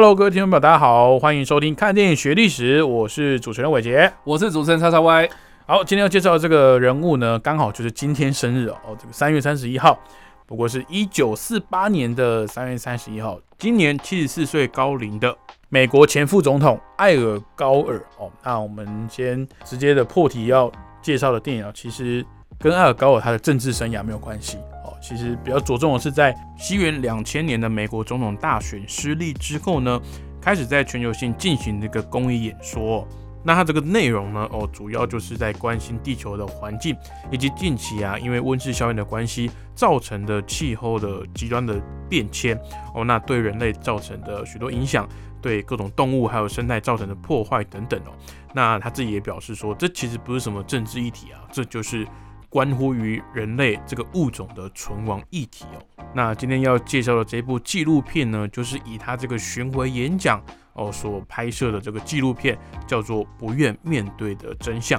Hello，各位听众朋友，大家好，欢迎收听《看电影学历史》，我是主持人伟杰。我是主持人叉叉 Y。好，今天要介绍的这个人物呢，刚好就是今天生日哦，这个三月三十一号，不过是一九四八年的三月三十一号，今年七十四岁高龄的美国前副总统艾尔高尔哦。那我们先直接的破题要介绍的电影啊，其实跟艾尔高尔他的政治生涯没有关系哦，其实比较着重的是在西元两千年的美国总统大选失利之后呢，开始在全球性进行这个公益演说。那它这个内容呢，哦，主要就是在关心地球的环境，以及近期啊，因为温室效应的关系造成的气候的极端的变迁，哦，那对人类造成的许多影响，对各种动物还有生态造成的破坏等等哦。那他自己也表示说，这其实不是什么政治议题啊，这就是关乎于人类这个物种的存亡议题哦。那今天要介绍的这部纪录片呢，就是以他这个巡回演讲。哦，所拍摄的这个纪录片叫做《不愿面对的真相》。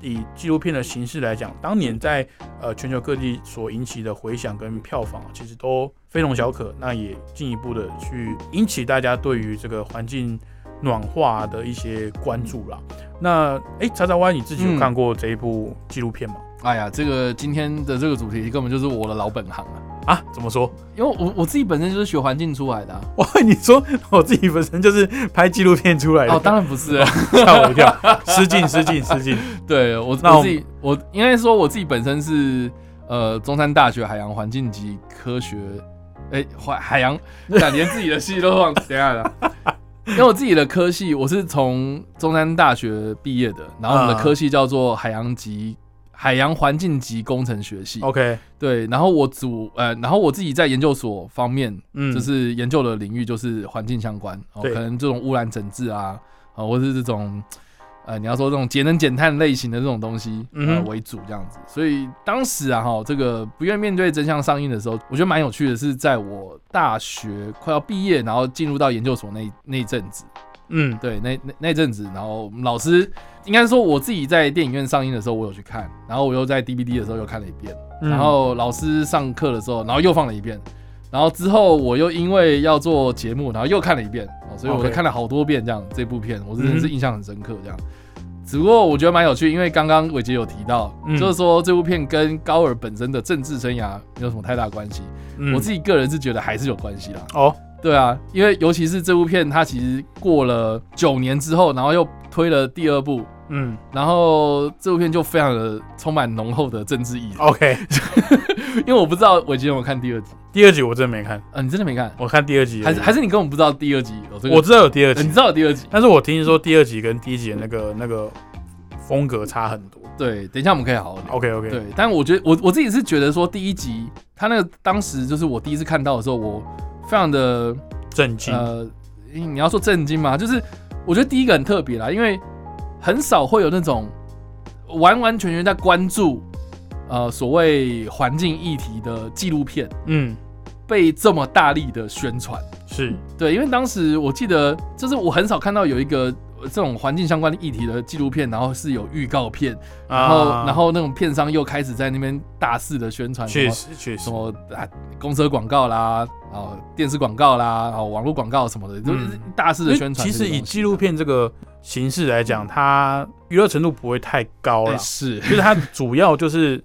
以纪录片的形式来讲，当年在呃全球各地所引起的回响跟票房，其实都非同小可。那也进一步的去引起大家对于这个环境暖化的一些关注啦。那哎，查查歪，你自己有看过这一部纪录片吗？哎呀，这个今天的这个主题根本就是我的老本行啊！啊，怎么说？因为我我自己本身就是学环境出来的。哇，你说我自己本身就是拍纪录片出来的？哦，当然不是，吓我一跳，失敬失敬失敬。对我我自己，我应该说我自己本身是呃中山大学海洋环境及科学，哎，海海洋，连自己的系都忘，等下了。因为我自己的科系，我是从中山大学毕业的，然后我们的科系叫做海洋及。海洋环境及工程学系，OK，对，然后我主呃，然后我自己在研究所方面，嗯，就是研究的领域就是环境相关，哦，可能这种污染整治啊，啊，或是这种呃，你要说这种节能减碳类型的这种东西呃为主这样子。所以当时啊，哈，这个不愿面对真相上映的时候，我觉得蛮有趣的，是在我大学快要毕业，然后进入到研究所那那阵子。嗯，对，那那那阵子，然后老师应该说我自己在电影院上映的时候，我有去看，然后我又在 DVD 的时候又看了一遍，然后老师上课的时候，然后又放了一遍，然后之后我又因为要做节目，然后又看了一遍，所以我看了好多遍这样这部片，我真的是印象很深刻这样。只不过我觉得蛮有趣，因为刚刚伟杰有提到，就是说这部片跟高尔本身的政治生涯没有什么太大关系，我自己个人是觉得还是有关系啦。哦。对啊，因为尤其是这部片，它其实过了九年之后，然后又推了第二部，嗯，然后这部片就非常的充满浓厚的政治意义。OK，因为我不知道伟杰有没有看第二集，第二集我真的没看。啊，你真的没看？我看第二集，还是还是你根本不知道第二集有这个？我知道有第二集，你知道有第二集，但是我听说第二集跟第一集的那个那个风格差很多。对，等一下我们可以好好聊。OK OK。对，但我觉得我我自己是觉得说第一集，他那个当时就是我第一次看到的时候，我。非常的震惊，呃，你要说震惊嘛，就是我觉得第一个很特别啦，因为很少会有那种完完全全在关注呃所谓环境议题的纪录片，嗯，被这么大力的宣传，是。对，因为当时我记得，就是我很少看到有一个。这种环境相关的议题的纪录片，然后是有预告片，然后然后那种片商又开始在那边大肆的宣传，确实确实，什么啊公车广告啦，然后电视广告啦，然后网络广告什么的，都是大肆的宣传。其实以纪录片这个形式来讲，它娱乐程度不会太高了，是，就是它主要就是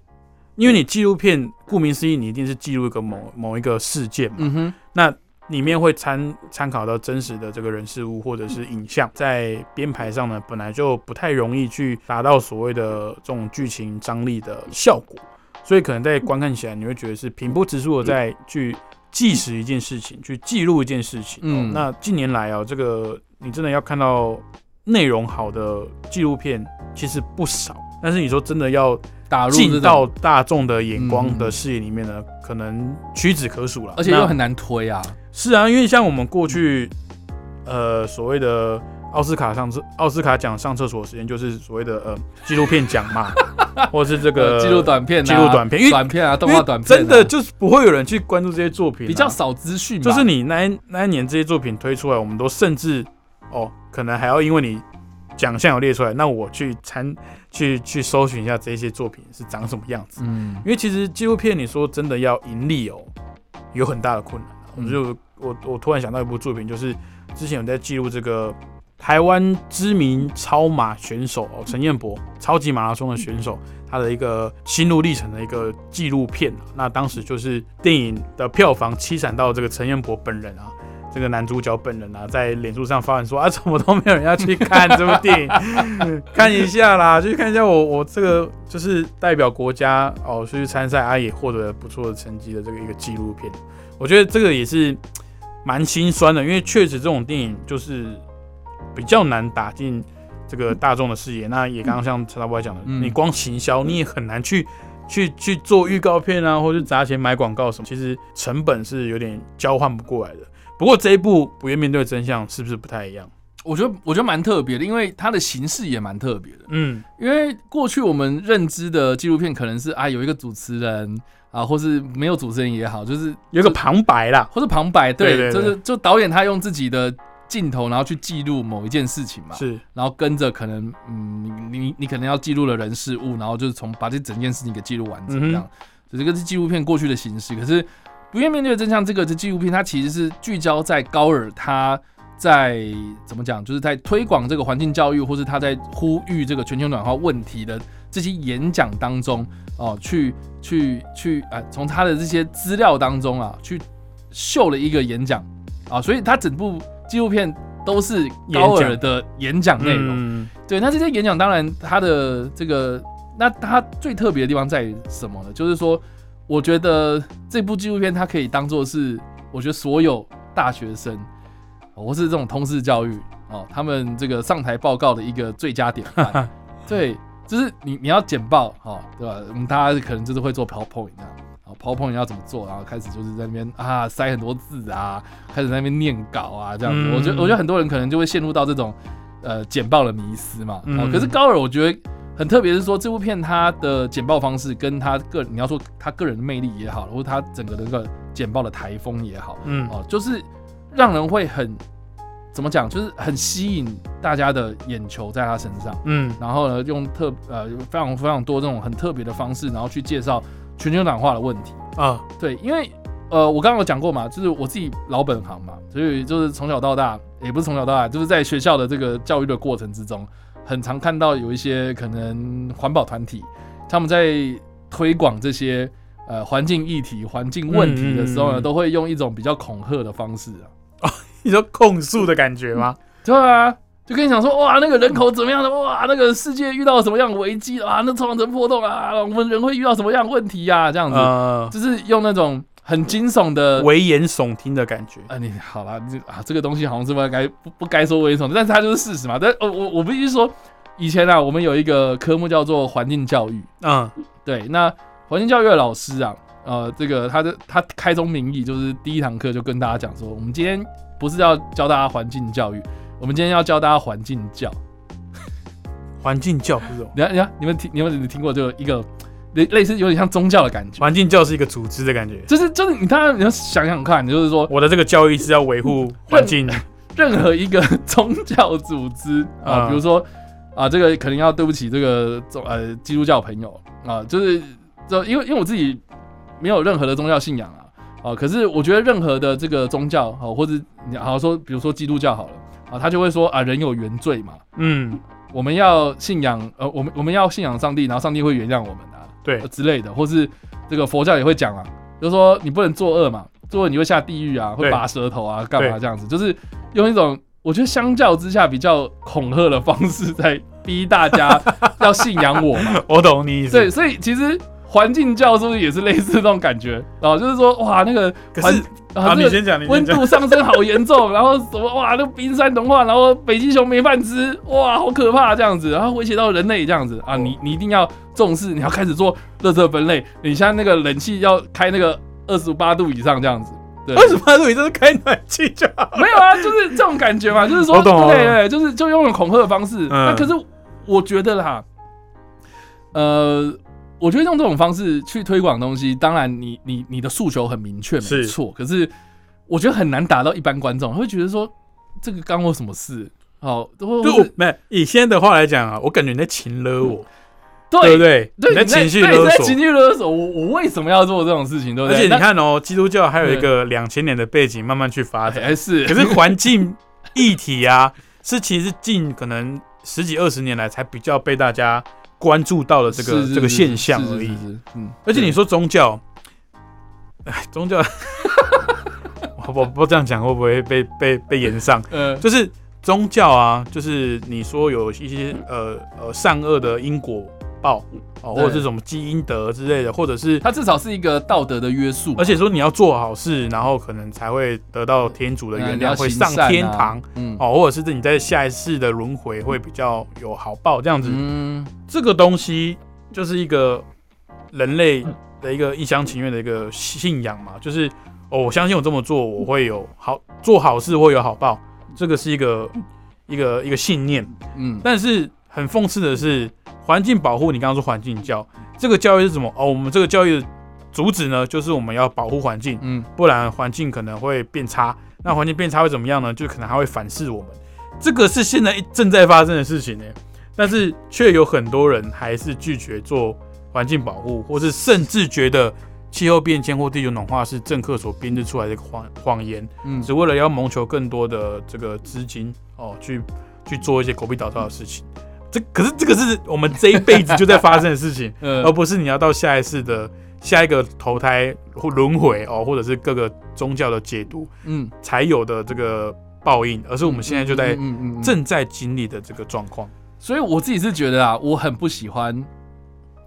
因为你纪录片顾名思义，你一定是记录一个某某一个事件嘛，嗯哼，那。里面会参参考到真实的这个人事物或者是影像，在编排上呢，本来就不太容易去达到所谓的这种剧情张力的效果，所以可能在观看起来你会觉得是平铺直述的在去纪实一件事情，去记录一件事情。嗯，那近年来啊，这个你真的要看到内容好的纪录片其实不少，但是你说真的要打入进到大众的眼光的视野里面呢，可能屈指可数了，而且又很难推啊。是啊，因为像我们过去，呃，所谓的奥斯卡上厕奥斯卡奖上厕所时间，就是所谓的呃纪录片奖嘛，或是这个纪录短片、纪录短片、因为短片啊、动画短片，真的就是不会有人去关注这些作品，比较少资讯。就是你那一那一年这些作品推出来，我们都甚至哦，可能还要因为你。奖项有列出来，那我去参去去搜寻一下这些作品是长什么样子。嗯，因为其实纪录片你说真的要盈利哦，有很大的困难。我就我我突然想到一部作品，就是之前有在记录这个台湾知名超马选手哦，陈彦博超级马拉松的选手，他的一个心路历程的一个纪录片。那当时就是电影的票房凄惨到这个陈彦博本人啊。这个男主角本人啊，在脸书上发文说啊，怎么都没有人要去看这部电影，看一下啦，就去看一下我我这个就是代表国家哦去参赛啊，也获得了不错的成绩的这个一个纪录片。我觉得这个也是蛮心酸的，因为确实这种电影就是比较难打进这个大众的视野。那也刚刚像陈大伯讲的，你光行销你也很难去去去做预告片啊，或者砸钱买广告什么，其实成本是有点交换不过来的。不过这一部不愿面对真相是不是不太一样？我觉得我觉得蛮特别的，因为它的形式也蛮特别的。嗯，因为过去我们认知的纪录片可能是啊有一个主持人啊，或是没有主持人也好，就是有个旁白啦，或是旁白，对，就是就导演他用自己的镜头，然后去记录某一件事情嘛，是，然后跟着可能嗯你你可能要记录的人事物，然后就是从把这整件事情给记录完整这样，这个是纪录片过去的形式，可是。不愿面对真相，这个这纪录片，它其实是聚焦在高尔他在怎么讲，就是在推广这个环境教育，或是他在呼吁这个全球暖化问题的这些演讲当中哦，去去去啊，从他的这些资料当中啊，去秀了一个演讲。啊，所以他整部纪录片都是高尔的演讲内容。对，那这些演讲当然他的这个，那他最特别的地方在于什么呢？就是说。我觉得这部纪录片它可以当做是，我觉得所有大学生，或是这种通识教育哦，他们这个上台报告的一个最佳典范。对，就是你你要简报哈，对吧？我们大家可能就是会做 PowerPoint 这样，啊，PowerPoint 要怎么做，然后开始就是在那边啊塞很多字啊，开始在那边念稿啊这样子。我觉得我觉得很多人可能就会陷入到这种呃简报的迷思嘛。可是高尔，我觉得。很特别是说，这部片它的简报方式跟他个你要说他个人的魅力也好，或者他整个的那个简报的台风也好，嗯哦，就是让人会很怎么讲，就是很吸引大家的眼球在他身上，嗯，然后呢，用特呃非常非常多这种很特别的方式，然后去介绍全球暖化的问题。啊，对，因为呃我刚刚有讲过嘛，就是我自己老本行嘛，所以就是从小到大，也不是从小到大，就是在学校的这个教育的过程之中。很常看到有一些可能环保团体，他们在推广这些呃环境议题、环境问题的时候呢，都会用一种比较恐吓的方式啊，你说控诉的感觉吗？对啊，就跟你讲说，哇，那个人口怎么样的？哇，那个世界遇到什么样的危机啊？那造成破洞啊，我们人会遇到什么样的问题呀？这样子，就是用那种。很惊悚的危言耸听的感觉啊！你好啦，这啊这个东西好像是不该不不该说危言耸听，但是它就是事实嘛。但我我我必须说，以前啊，我们有一个科目叫做环境教育，嗯，对，那环境教育的老师啊，呃，这个他的他开宗明义就是第一堂课就跟大家讲说，我们今天不是要教大家环境教育，我们今天要教大家环境教，环境教是你看你看你们听你们听过就一个。类类似有点像宗教的感觉，环境教是一个组织的感觉，就是就是你当然你要想想看，就是说我的这个教育是要维护环境，任何一个 宗教组织啊，比如说啊，这个可能要对不起这个宗呃基督教朋友啊，就是就因为因为我自己没有任何的宗教信仰啊啊，可是我觉得任何的这个宗教啊，或者你好好说，比如说基督教好了啊，他就会说啊，人有原罪嘛，嗯，我们要信仰呃，我们我们要信仰上帝，然后上帝会原谅我们。对之类的，或是这个佛教也会讲啊，就是说你不能作恶嘛，作恶你会下地狱啊，会拔舌头啊，干嘛这样子？就是用一种我觉得相较之下比较恐吓的方式，在逼大家要信仰我嘛。我懂你意思。对，所以其实环境教是不是也是类似这种感觉？然后就是说，哇，那个可是啊，你先讲，温度上升好严重，然后什么哇，那冰山融化，然后北极熊没饭吃，哇，好可怕这样子，然后威胁到人类这样子。啊，你你一定要重视，你要开始做热色分类，你像那个冷气要开那个二十八度以上这样子，二十八度以上是开暖气就好，没有啊，就是这种感觉嘛，就是说，对对，就是就用恐吓的方式，那可是我觉得啦，呃。我觉得用这种方式去推广东西，当然你你你的诉求很明确，没错。可是我觉得很难达到一般观众，会觉得说这个干我什么事？哦，对，没以现在的话来讲啊，我感觉你在情勒我，对不对？你在情绪勒索，情绪勒索。我我为什么要做这种事情？对不对？而且你看哦，基督教还有一个两千年的背景，慢慢去发展。是，可是环境议题啊，是其实近可能十几二十年来才比较被大家。关注到了这个这个现象而已，嗯，而且你说宗教，哎，宗教，我我不这样讲会不会被被被延上？嗯，就是宗教啊，就是你说有一些呃呃善恶的因果。报哦，或者是什么基因德之类的，或者是它至少是一个道德的约束，而且说你要做好事，然后可能才会得到天主的原谅，会上天堂，嗯，哦，或者是你在下一世的轮回会比较有好报这样子，嗯，这个东西就是一个人类的一个一厢情愿的一个信仰嘛，就是哦，我相信我这么做我会有好做好事会有好报，这个是一个一个一个信念，嗯，但是很讽刺的是。环境保护，你刚刚说环境教，这个教育是什么？哦，我们这个教育的主旨呢，就是我们要保护环境，嗯，不然环境可能会变差。那环境变差会怎么样呢？就可能还会反噬我们。这个是现在正在发生的事情呢，但是却有很多人还是拒绝做环境保护，或是甚至觉得气候变迁或地球暖化是政客所编织出来的谎谎言，嗯，只为了要谋求更多的这个资金哦，去去做一些狗屁倒灶的事情。这可是这个是我们这一辈子就在发生的事情，而不是你要到下一世的下一个投胎或轮回哦，或者是各个宗教的解读，嗯，才有的这个报应，而是我们现在就在正在经历的这个状况。所以我自己是觉得啊，我很不喜欢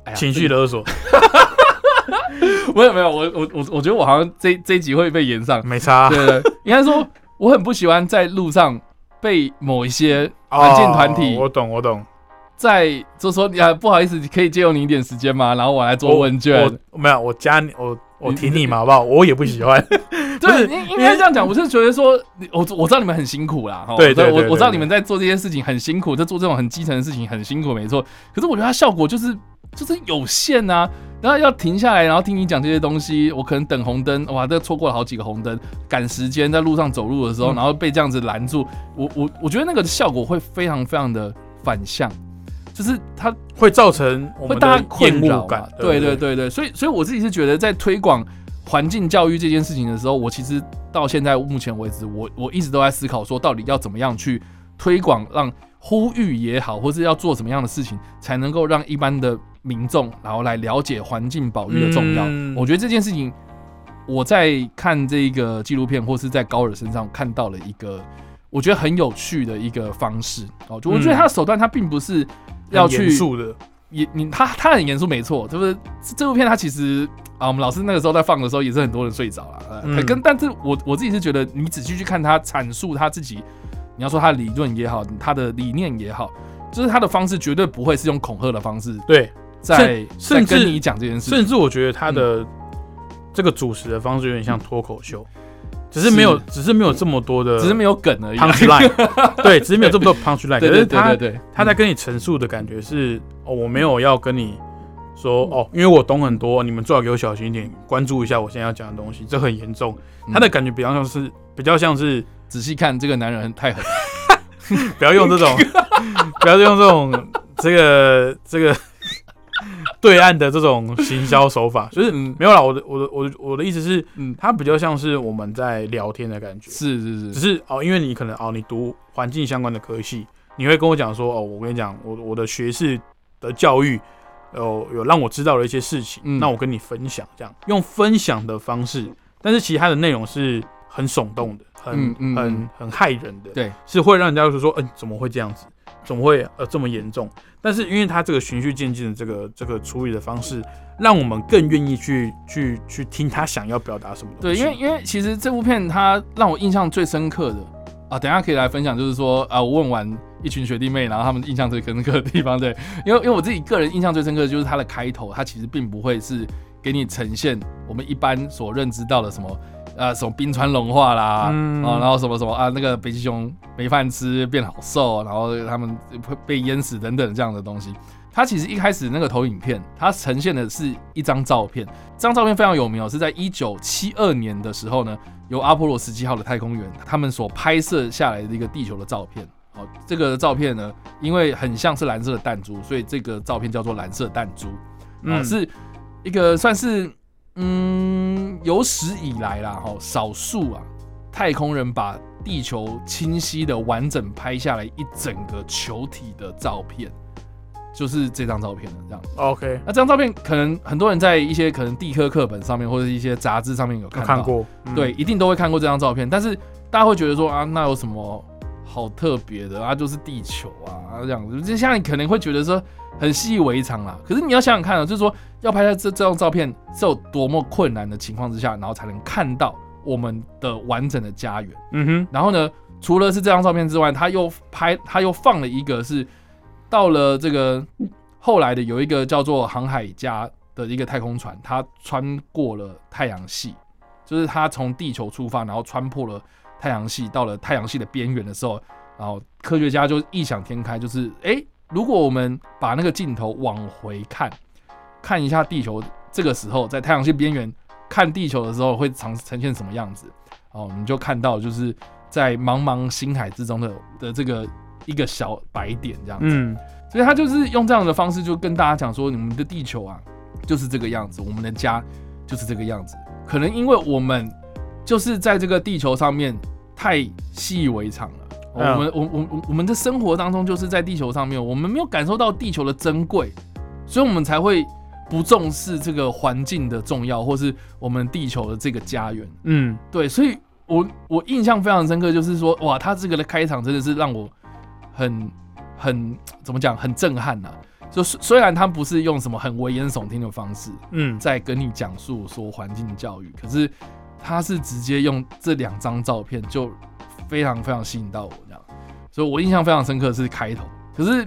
哎情绪勒索。没有没有，我我我我觉得我好像这这一集会被延上，没差。对，应该说我很不喜欢在路上被某一些环境团体，我懂我懂。在就说呀，不好意思，可以借用你一点时间吗？然后我来做问卷。我没有，我加你，我我挺你嘛，好不好？我也不喜欢。对，应应该这样讲。我是觉得说，我我知道你们很辛苦啦。对对，我我知道你们在做这些事情很辛苦，在做这种很基层的事情很辛苦，没错。可是我觉得它效果就是就是有限啊。然后要停下来，然后听你讲这些东西，我可能等红灯，哇，这错过了好几个红灯，赶时间在路上走路的时候，然后被这样子拦住，我我我觉得那个效果会非常非常的反向。就是它会造成会大家困扰感，对对对对，所以所以我自己是觉得，在推广环境教育这件事情的时候，我其实到现在目前为止，我我一直都在思考说，到底要怎么样去推广，让呼吁也好，或是要做什么样的事情，才能够让一般的民众然后来了解环境保育的重要。我觉得这件事情，我在看这个纪录片或是在高尔身上看到了一个我觉得很有趣的一个方式哦，就我觉得他的手段，他并不是。要去严肃的，也你他他很严肃，没错，就是这部片他其实啊，我们老师那个时候在放的时候也是很多人睡着了，呃，跟但是我我自己是觉得你仔细去看他阐述他自己，你要说他的理论也好，他的理念也好，就是他的方式绝对不会是用恐吓的方式，对，在在跟你讲这件事，甚至我觉得他的这个主持的方式有点像脱口秀。只是没有，只是没有这么多的，只是没有梗而已。punch line，对，只是没有这么多 punch line。可是他，他在跟你陈述的感觉是，哦，我没有要跟你说，哦，因为我懂很多，你们最好给我小心一点，关注一下我现在要讲的东西，这很严重。他的感觉比较像是，比较像是仔细看这个男人太狠，不要用这种，不要用这种，这个，这个。对岸的这种行销手法，就是没有啦。我的我的我的我的意思是，嗯，它比较像是我们在聊天的感觉。是是是，只是哦，因为你可能哦，你读环境相关的科系，你会跟我讲说，哦，我跟你讲，我我的学士的教育，有有让我知道了一些事情，那我跟你分享，这样用分享的方式，但是其他的内容是很耸动的，很很很害人的，对，是会让人家说说，嗯，怎么会这样子？怎么会呃这么严重？但是因为他这个循序渐进的这个这个处理的方式，让我们更愿意去去去听他想要表达什么。对，因为因为其实这部片它让我印象最深刻的啊，等下可以来分享，就是说啊，我问完一群学弟妹，然后他们印象最深刻的地方，对，因为因为我自己个人印象最深刻的就是它的开头，它其实并不会是给你呈现我们一般所认知到的什么。呃，什么冰川融化啦，啊，然后什么什么啊，那个北极熊没饭吃，变好瘦，然后他们会被淹死等等这样的东西。它其实一开始那个投影片，它呈现的是一张照片，这张照片非常有名哦，是在一九七二年的时候呢，由阿波罗十七号的太空员他们所拍摄下来的一个地球的照片。哦，这个照片呢，因为很像是蓝色的弹珠，所以这个照片叫做蓝色弹珠，啊，是一个算是。嗯，有史以来啦，哈，少数啊，太空人把地球清晰的完整拍下来一整个球体的照片，就是这张照片了。这样，OK。那这张照片可能很多人在一些可能地科课本上面或者一些杂志上面有看过，对，一定都会看过这张照片。但是大家会觉得说啊，那有什么好特别的啊？就是地球啊，这样子，就像你可能会觉得说。很习以为常啦，可是你要想想看啊，就是说要拍下这这张照片是有多么困难的情况之下，然后才能看到我们的完整的家园。嗯哼，然后呢，除了是这张照片之外，他又拍他又放了一个是到了这个后来的有一个叫做航海家的一个太空船，它穿过了太阳系，就是它从地球出发，然后穿破了太阳系，到了太阳系的边缘的时候，然后科学家就异想天开，就是哎。如果我们把那个镜头往回看，看一下地球这个时候在太阳系边缘看地球的时候会呈呈现什么样子？哦，你就看到就是在茫茫星海之中的的这个一个小白点这样子。嗯，所以他就是用这样的方式就跟大家讲说，你们的地球啊就是这个样子，我们的家就是这个样子。可能因为我们就是在这个地球上面太习以为常了。我们我我我我们的生活当中就是在地球上面，我们没有感受到地球的珍贵，所以我们才会不重视这个环境的重要，或是我们地球的这个家园。嗯，对，所以我我印象非常深刻，就是说，哇，他这个的开场真的是让我很很怎么讲，很震撼呐。就虽然他不是用什么很危言耸听的方式，嗯，在跟你讲述说环境教育，可是他是直接用这两张照片就。非常非常吸引到我，这样，所以我印象非常深刻是开头。可是，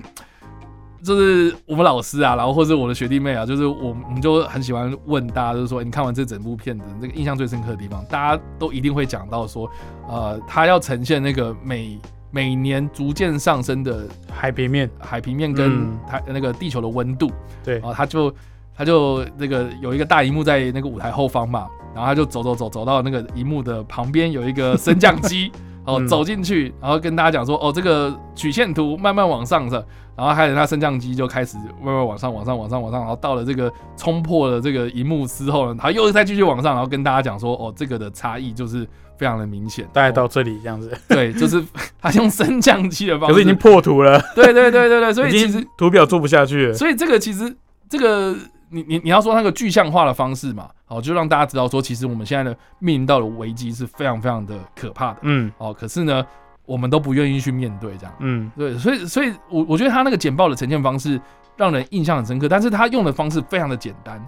就是我们老师啊，然后或者我的学弟妹啊，就是我我们就很喜欢问大家，就是说你看完这整部片子，这个印象最深刻的地方，大家都一定会讲到说，呃，他要呈现那个每每年逐渐上升的海平面，海平面跟它那个地球的温度。对，然后他就他就那个有一个大荧幕在那个舞台后方嘛，然后他就走走走走到那个荧幕的旁边有一个升降机。哦，走进去，然后跟大家讲说，哦，这个曲线图慢慢往上的，然后还有它升降机就开始慢慢往上，往上，往上，往上，然后到了这个冲破了这个荧幕之后呢，他又再继续往上，然后跟大家讲说，哦，这个的差异就是非常的明显，大概到这里这样子。对，就是他用升降机的方式，可是已经破图了。对对对对对，所以其实图表做不下去。所以这个其实这个。你你你要说那个具象化的方式嘛，好，就让大家知道说，其实我们现在的面临到的危机是非常非常的可怕的，嗯，哦，可是呢，我们都不愿意去面对这样，嗯，对，所以所以，我我觉得他那个简报的呈现方式让人印象很深刻，但是他用的方式非常的简单，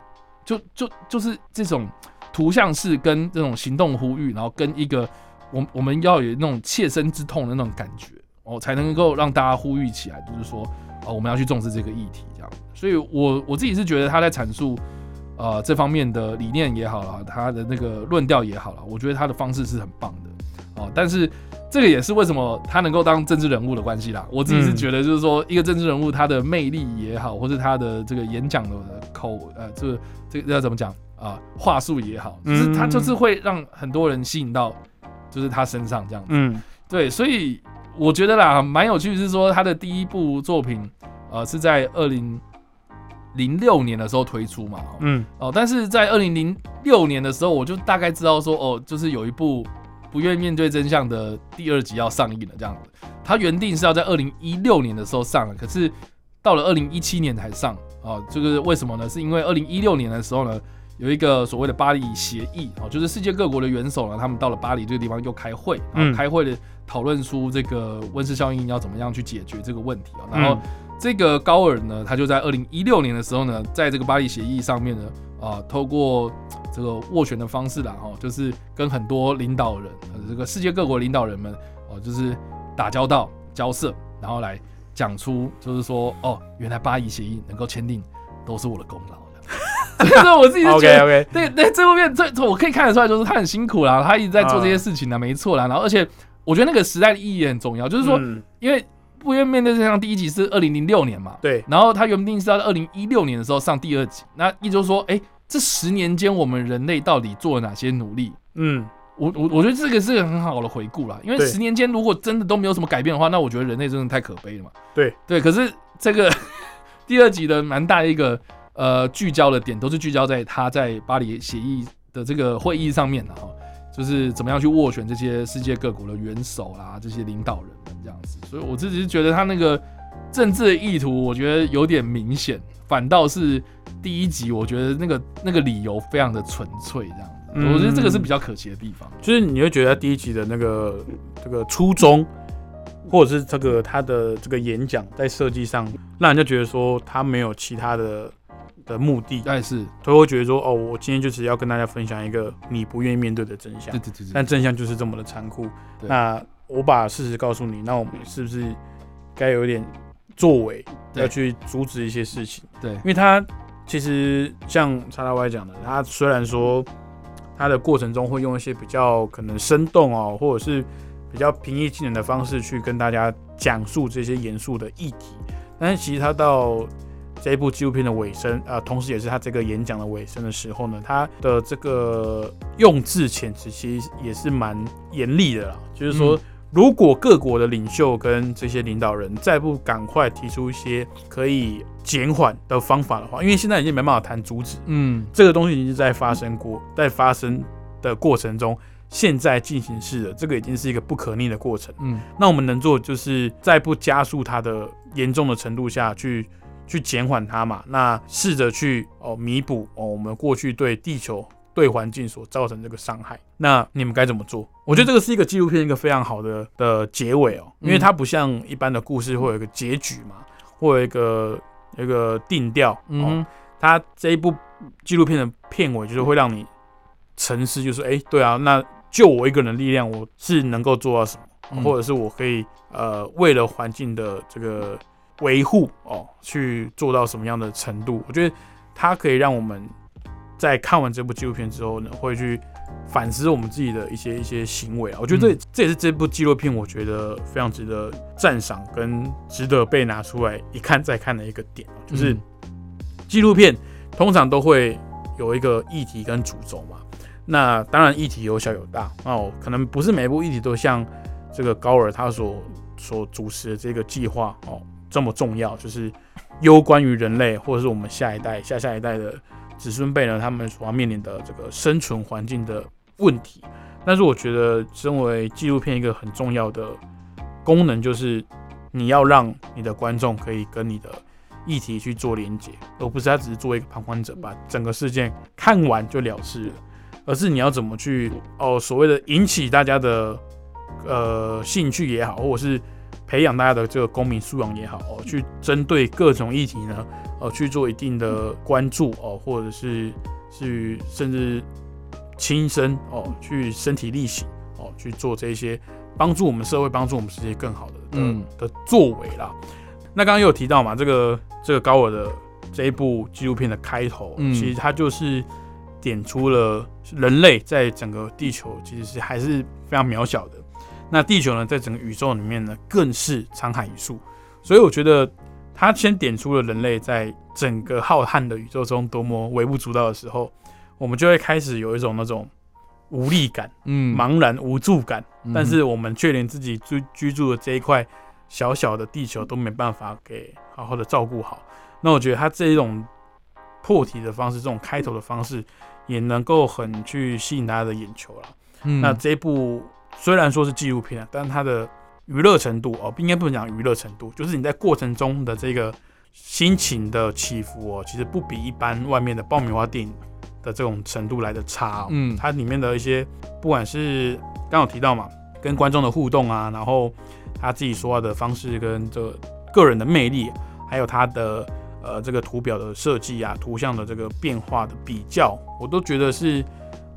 就就就是这种图像式跟这种行动呼吁，然后跟一个我我们要有那种切身之痛的那种感觉，哦，才能够让大家呼吁起来，就是说。哦，我们要去重视这个议题，这样，所以我我自己是觉得他在阐述，呃，这方面的理念也好了，他的那个论调也好了，我觉得他的方式是很棒的，哦，但是这个也是为什么他能够当政治人物的关系啦。我自己是觉得，就是说一个政治人物他的魅力也好，或者他的这个演讲的口，呃，这个这个要怎么讲啊，话术也好，就是他就是会让很多人吸引到，就是他身上这样子，嗯，对，所以。我觉得啦，蛮有趣，是说他的第一部作品，呃，是在二零零六年的时候推出嘛，嗯，哦，但是在二零零六年的时候，我就大概知道说，哦，就是有一部不愿意面对真相的第二集要上映了，这样子。他原定是要在二零一六年的时候上了，可是到了二零一七年才上，哦，这个为什么呢？是因为二零一六年的时候呢，有一个所谓的巴黎协议哦，就是世界各国的元首呢，他们到了巴黎这个地方又开会，嗯，开会的讨论出这个温室效应要怎么样去解决这个问题啊。然后这个高尔呢，他就在二零一六年的时候呢，在这个巴黎协议上面呢，啊，透过这个斡旋的方式啦，哈，就是跟很多领导人，这个世界各国领导人们哦，就是打交道、交涉，然后来讲出，就是说，哦，原来巴黎协议能够签订，都是我的功劳。是我自己觉得，对对，这部片这我可以看得出来，就是他很辛苦啦，他一直在做这些事情呢，没错啦。然后，而且我觉得那个时代的意义也很重要，就是说，因为不愿面对这项第一集是二零零六年嘛，对。然后他原定是在二零一六年的时候上第二集，那意思就是说，哎，这十年间我们人类到底做了哪些努力？嗯，我我我觉得这个是个很好的回顾啦，因为十年间如果真的都没有什么改变的话，那我觉得人类真的太可悲了嘛。对对，可是这个 第二集的蛮大一个。呃，聚焦的点都是聚焦在他在巴黎协议的这个会议上面的哈，就是怎么样去斡旋这些世界各国的元首啦，这些领导人们这样子。所以我自己是觉得他那个政治的意图，我觉得有点明显，反倒是第一集，我觉得那个那个理由非常的纯粹这样子。我觉得这个是比较可惜的地方，就是你会觉得第一集的那个这个初衷，或者是这个他的这个演讲在设计上，让人家觉得说他没有其他的。的目的，但是他会觉得说，哦，我今天就是要跟大家分享一个你不愿意面对的真相。对对对。但真相就是这么的残酷。那我把事实告诉你，那我们是不是该有点作为，要去阻止一些事情？对。因为他其实像叉叉 Y 讲的，他虽然说他的过程中会用一些比较可能生动哦，或者是比较平易近人的方式去跟大家讲述这些严肃的议题，但是其实他到这一部纪录片的尾声，啊，同时也是他这个演讲的尾声的时候呢，他的这个用字遣词其实也是蛮严厉的啦。就是说，如果各国的领袖跟这些领导人再不赶快提出一些可以减缓的方法的话，因为现在已经没办法谈阻止，嗯，这个东西已经在发生过，在发生的过程中，现在进行式的这个已经是一个不可逆的过程，嗯，那我们能做就是在不加速它的严重的程度下去。去减缓它嘛，那试着去哦弥补哦我们过去对地球对环境所造成这个伤害，那你们该怎么做？我觉得这个是一个纪录片一个非常好的的结尾哦，因为它不像一般的故事会有一个结局嘛，会有一个一个定调哦，它这一部纪录片的片尾就是会让你沉思，就是哎对啊，那就我一个人力量，我是能够做到什么，或者是我可以呃为了环境的这个。维护哦，去做到什么样的程度？我觉得它可以让我们在看完这部纪录片之后呢，会去反思我们自己的一些一些行为啊。我觉得这这也是这部纪录片我觉得非常值得赞赏跟值得被拿出来一看再看的一个点就是纪录片通常都会有一个议题跟主轴嘛。那当然议题有小有大哦，可能不是每部议题都像这个高尔他所所主持的这个计划哦。这么重要，就是攸关于人类或者是我们下一代、下下一代的子孙辈呢，他们所要面临的这个生存环境的问题。但是我觉得，身为纪录片一个很重要的功能，就是你要让你的观众可以跟你的议题去做连接，而不是他只是作为一个旁观者，把整个事件看完就了事了，而是你要怎么去哦，所谓的引起大家的呃兴趣也好，或者是。培养大家的这个公民素养也好哦，去针对各种议题呢，呃，去做一定的关注哦，或者是去甚至亲身哦，去身体力行哦，去做这些帮助我们社会、帮助我们世界更好的嗯的作为啦。那刚刚有提到嘛，这个这个高尔的这一部纪录片的开头，其实它就是点出了人类在整个地球其实是还是非常渺小的。那地球呢，在整个宇宙里面呢，更是沧海一粟。所以我觉得他先点出了人类在整个浩瀚的宇宙中多么微不足道的时候，我们就会开始有一种那种无力感、嗯，茫然无助感。但是我们却连自己居居住的这一块小小的地球都没办法给好好的照顾好。那我觉得他这一种破题的方式，这种开头的方式，也能够很去吸引大家的眼球了。那这一部。虽然说是纪录片，但它的娱乐程度哦，应该不能讲娱乐程度，就是你在过程中的这个心情的起伏哦，其实不比一般外面的爆米花电影的这种程度来的差。哦嗯，它里面的一些，不管是刚有提到嘛，跟观众的互动啊，然后他自己说话的方式跟这个人的魅力，还有他的呃这个图表的设计啊，图像的这个变化的比较，我都觉得是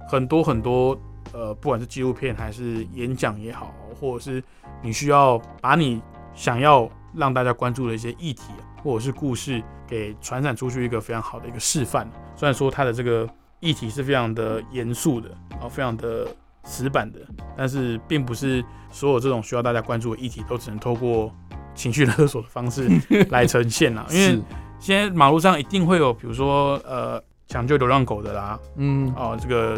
很多很多呃，不管是纪录片还是演讲也好，或者是你需要把你想要让大家关注的一些议题或者是故事给传染出去一个非常好的一个示范。虽然说它的这个议题是非常的严肃的，然后非常的死板的，但是并不是所有这种需要大家关注的议题都只能透过情绪勒索的方式 来呈现了。因为现在马路上一定会有，比如说呃抢救流浪狗的啦，嗯，哦这个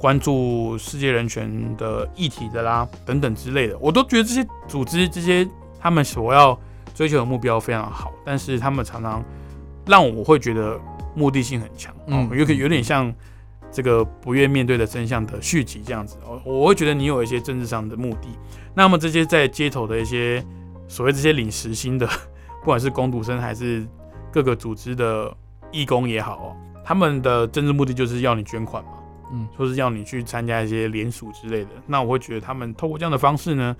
关注世界人权的议题的啦，等等之类的，我都觉得这些组织这些他们所要。追求的目标非常好，但是他们常常让我会觉得目的性很强，嗯，有可有点像这个不愿面对的真相的续集这样子哦，我会觉得你有一些政治上的目的。那么这些在街头的一些所谓这些领时薪的，不管是工读生还是各个组织的义工也好哦，他们的政治目的就是要你捐款嘛，嗯，说是要你去参加一些联署之类的。那我会觉得他们透过这样的方式呢。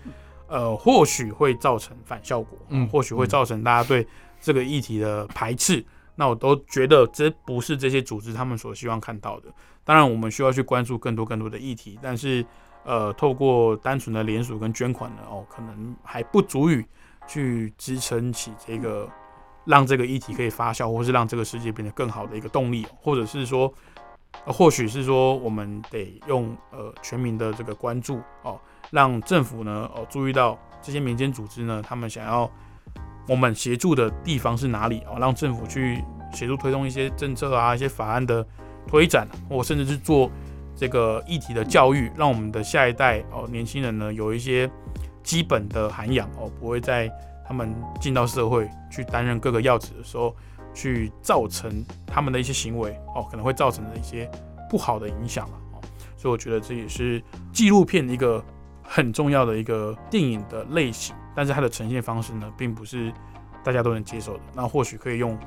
呃，或许会造成反效果，嗯，或许会造成大家对这个议题的排斥。那我都觉得这不是这些组织他们所希望看到的。当然，我们需要去关注更多更多的议题，但是，呃，透过单纯的联署跟捐款呢，哦，可能还不足以去支撑起这个让这个议题可以发酵，或是让这个世界变得更好的一个动力，或者是说，或许是说，我们得用呃全民的这个关注哦。让政府呢哦注意到这些民间组织呢，他们想要我们协助的地方是哪里哦？让政府去协助推动一些政策啊、一些法案的推展，或甚至是做这个议题的教育，让我们的下一代哦年轻人呢有一些基本的涵养哦，不会在他们进到社会去担任各个要职的时候，去造成他们的一些行为哦，可能会造成的一些不好的影响了哦。所以我觉得这也是纪录片一个。很重要的一个电影的类型，但是它的呈现方式呢，并不是大家都能接受的。那或许可以用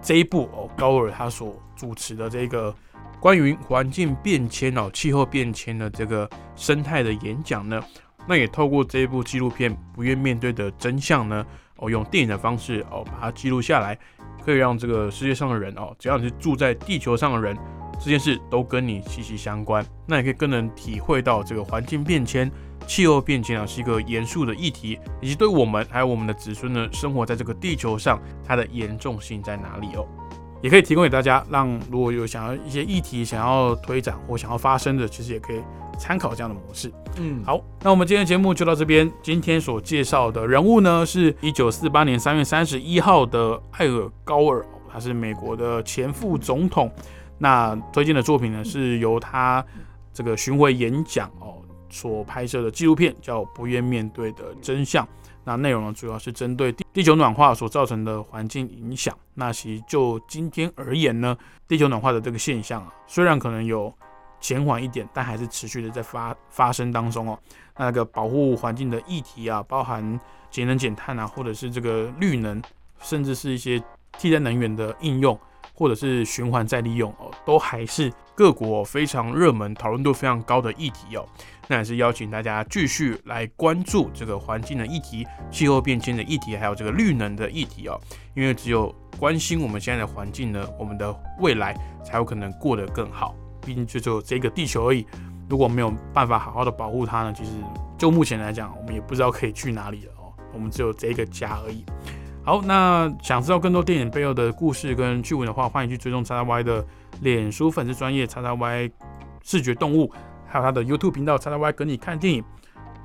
这一部哦，高尔他所主持的这个关于环境变迁哦、气候变迁的这个生态的演讲呢，那也透过这一部纪录片《不愿面对的真相》呢，哦，用电影的方式哦，把它记录下来，可以让这个世界上的人哦，只要你是住在地球上的人，这件事都跟你息息相关。那也可以更能体会到这个环境变迁。气候变迁啊是一个严肃的议题，以及对我们还有我们的子孙呢，生活在这个地球上，它的严重性在哪里哦？也可以提供给大家，让如果有想要一些议题想要推展或想要发生的，其实也可以参考这样的模式。嗯，好，那我们今天的节目就到这边。今天所介绍的人物呢，是一九四八年三月三十一号的艾尔高尔，他是美国的前副总统。那推荐的作品呢，是由他这个巡回演讲哦。所拍摄的纪录片叫《不愿面对的真相》，那内容呢主要是针对地地球暖化所造成的环境影响。那其实就今天而言呢，地球暖化的这个现象啊，虽然可能有减缓一点，但还是持续的在发发生当中哦。那个保护环境的议题啊，包含节能减碳啊，或者是这个绿能，甚至是一些替代能源的应用。或者是循环再利用哦，都还是各国非常热门、讨论度非常高的议题哦。那也是邀请大家继续来关注这个环境的议题、气候变迁的议题，还有这个绿能的议题哦。因为只有关心我们现在的环境呢，我们的未来才有可能过得更好。毕竟就只有这个地球而已，如果没有办法好好的保护它呢，其实就目前来讲，我们也不知道可以去哪里了哦。我们只有这个家而已。好，那想知道更多电影背后的故事跟趣闻的话，欢迎去追踪叉叉 Y 的脸书粉丝专业叉叉 Y 视觉动物，还有他的 YouTube 频道叉叉 Y 跟你看电影。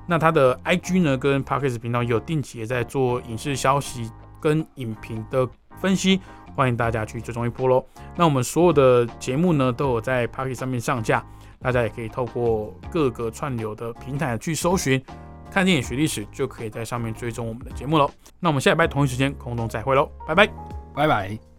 那他的 IG 呢，跟 Parkes 频道也有定期也在做影视消息跟影评的分析，欢迎大家去追踪一波喽。那我们所有的节目呢，都有在 Parkes 上面上架，大家也可以透过各个串流的平台去搜寻。看电影学历史，就可以在上面追踪我们的节目喽。那我们下礼拜同一时间空中再会喽，拜拜，拜拜。